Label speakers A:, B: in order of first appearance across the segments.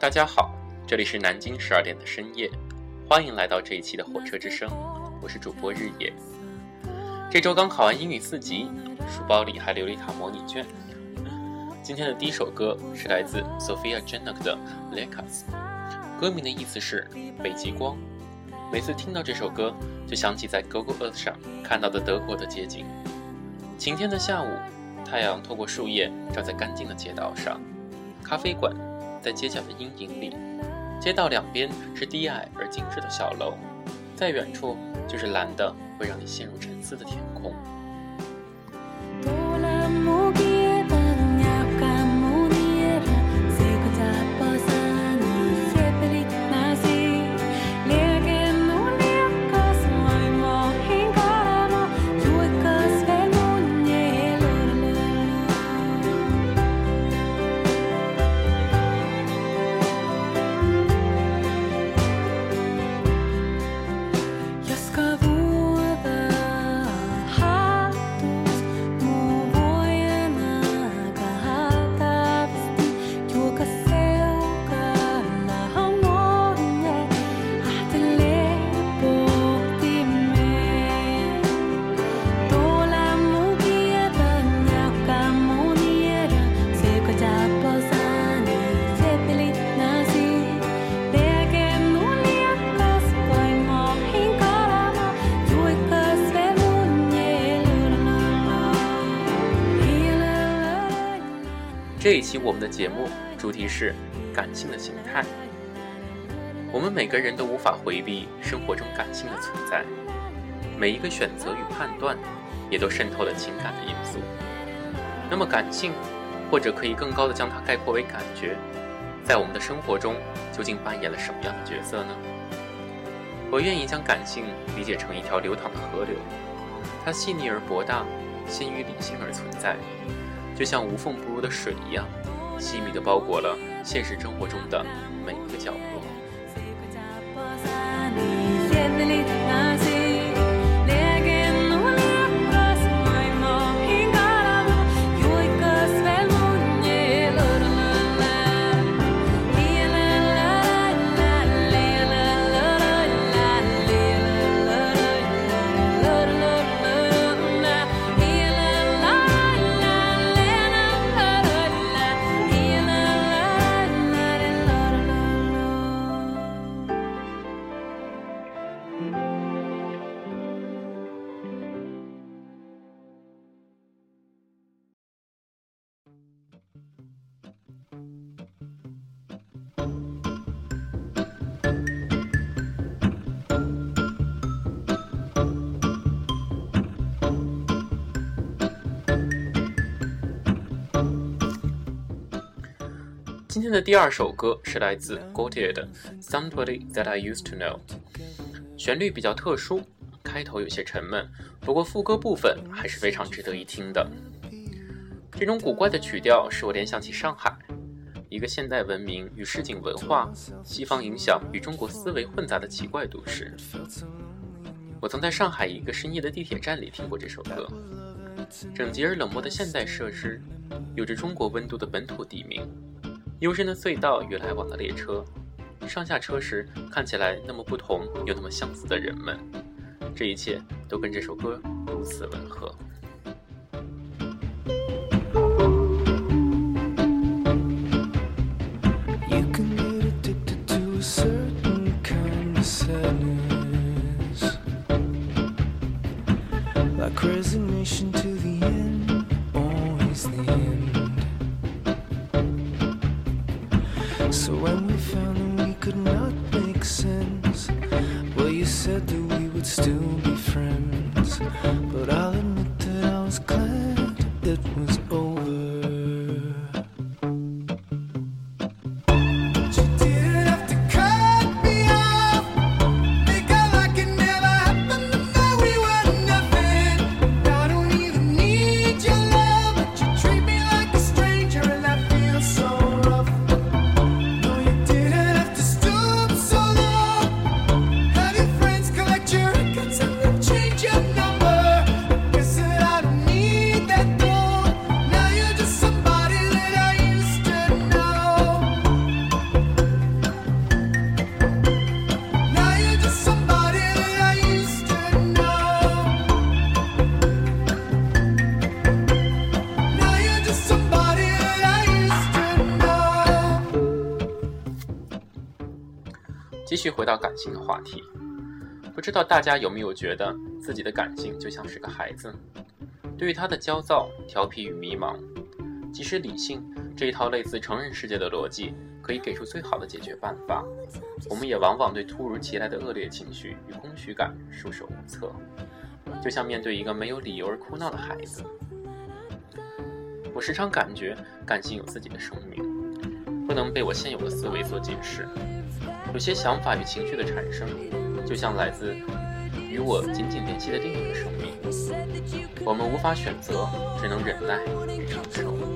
A: 大家好，这里是南京十二点的深夜，欢迎来到这一期的火车之声，我是主播日野。这周刚考完英语四级，书包里还留了一沓模拟卷。今天的第一首歌是来自 Sophia Janak 的《Lekas》，歌名的意思是北极光。每次听到这首歌，就想起在 Google Earth 上看到的德国的街景。晴天的下午，太阳透过树叶照在干净的街道上，咖啡馆。在街角的阴影里，街道两边是低矮而精致的小楼，在远处就是蓝的会让你陷入沉思的天空。这一期我们的节目主题是感性的形态。我们每个人都无法回避生活中感性的存在，每一个选择与判断也都渗透了情感的因素。那么，感性，或者可以更高的将它概括为感觉，在我们的生活中究竟扮演了什么样的角色呢？我愿意将感性理解成一条流淌的河流，它细腻而博大，先于理性而存在。就像无缝不入的水一样，细密地包裹了现实生活中的每一个角落。今天的第二首歌是来自 g o t i e 的《Somebody That I Used to Know》，旋律比较特殊，开头有些沉闷，不过副歌部分还是非常值得一听的。这种古怪的曲调使我联想起上海，一个现代文明与市井文化、西方影响与中国思维混杂的奇怪都市。我曾在上海一个深夜的地铁站里听过这首歌，整洁而冷漠的现代设施，有着中国温度的本土地名。幽深的隧道与来往的列车，上下车时看起来那么不同又那么相似的人们，这一切都跟这首歌如此吻合。
B: 继续回到感性的话题，不知道大家有没有觉得自己的感性就像是个孩子，对于他的焦躁、调皮与迷茫，即使理性这一套类似成人世界的逻辑可以给出最好的解决办法，我们也往往对突如其来的恶劣情绪与空虚感束手无策，就像面对一个没有理由而哭闹的孩子。我时常感觉感性有自己的生命，不能被我现有的思维所解释。有些想法与情绪的产生，就像来自与我紧紧联系的另一个生命。我们无法选择，只能忍耐与承受。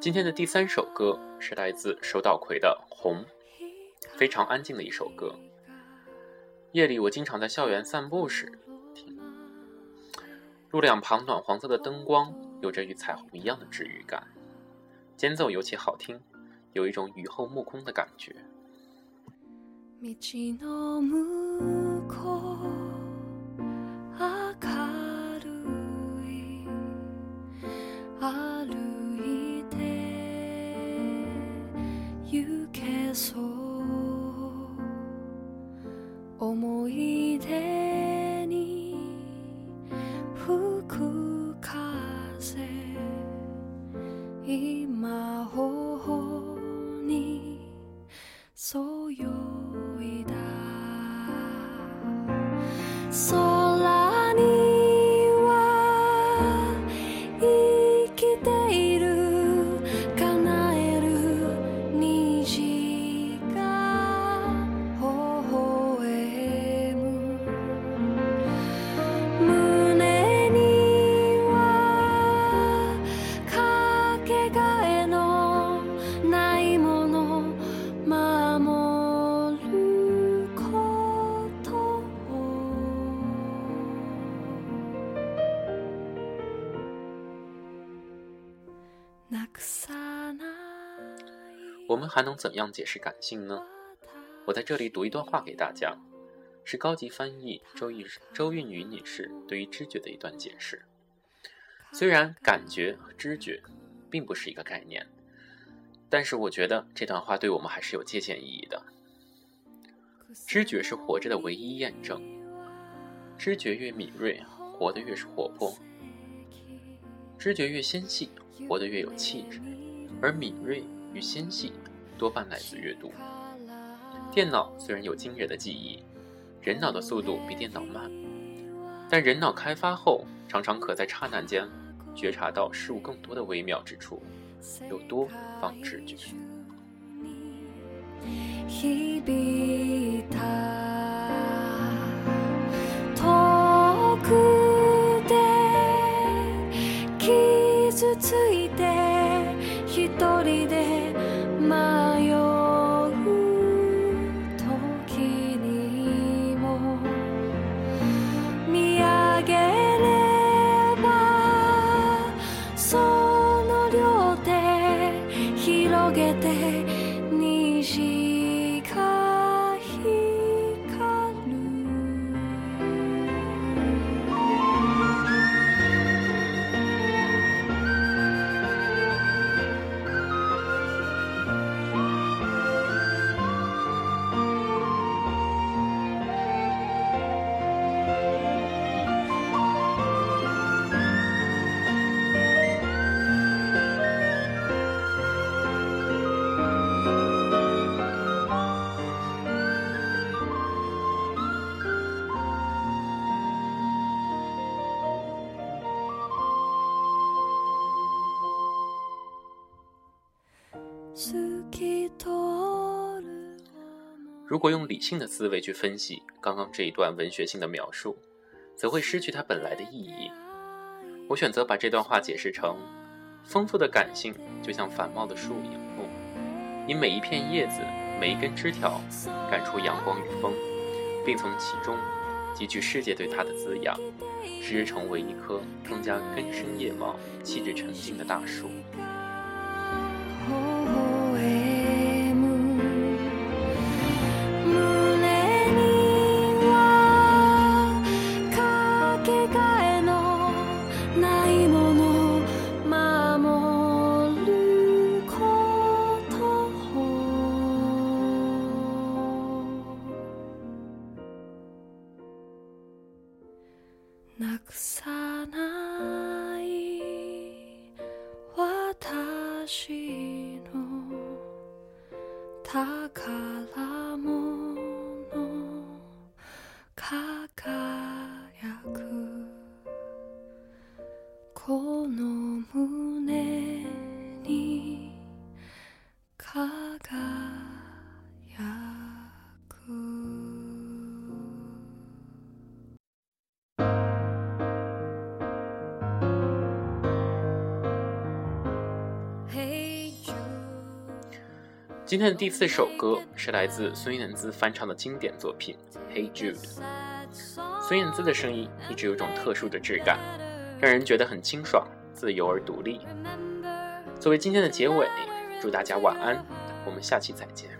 B: 今天的第三首歌是来自手岛葵的《红》，非常安静的一首歌。夜里我经常在校园散步时听，路两旁暖黄色的灯光有着与彩虹一样的治愈感，间奏尤其好听，有一种雨后暮空的感觉。道の向こう我们还能怎样解释感性呢？我在这里读一段话给大家，是高级翻译周韵周韵宇女士对于知觉的一段解释。虽然感觉和知觉并不是一个概念，但是我觉得这段话对我们还是有借鉴意义的。知觉是活着的唯一验证，知觉越敏锐，活得越是活泼；知觉越纤细，活得越有气质，而敏锐。与纤细多半来自阅读。电脑虽然有惊人的记忆，人脑的速度比电脑慢，但人脑开发后常常可在刹那间觉察到事物更多的微妙之处，有多方知觉。傷ついて一人で如果用理性的思维去分析刚刚这一段文学性的描述，则会失去它本来的意义。我选择把这段话解释成：丰富的感性就像繁茂的树影木，以每一片叶子、每一根枝条感出阳光与风，并从其中汲取世界对它的滋养，使之成为一棵更加根深叶茂、气质沉静的大树。今天的第四首歌是来自孙燕姿翻唱的经典作品《Hey Jude》。孙燕姿的声音一直有种特殊的质感，让人觉得很清爽、自由而独立。作为今天的结尾，祝大家晚安，我们下期再见。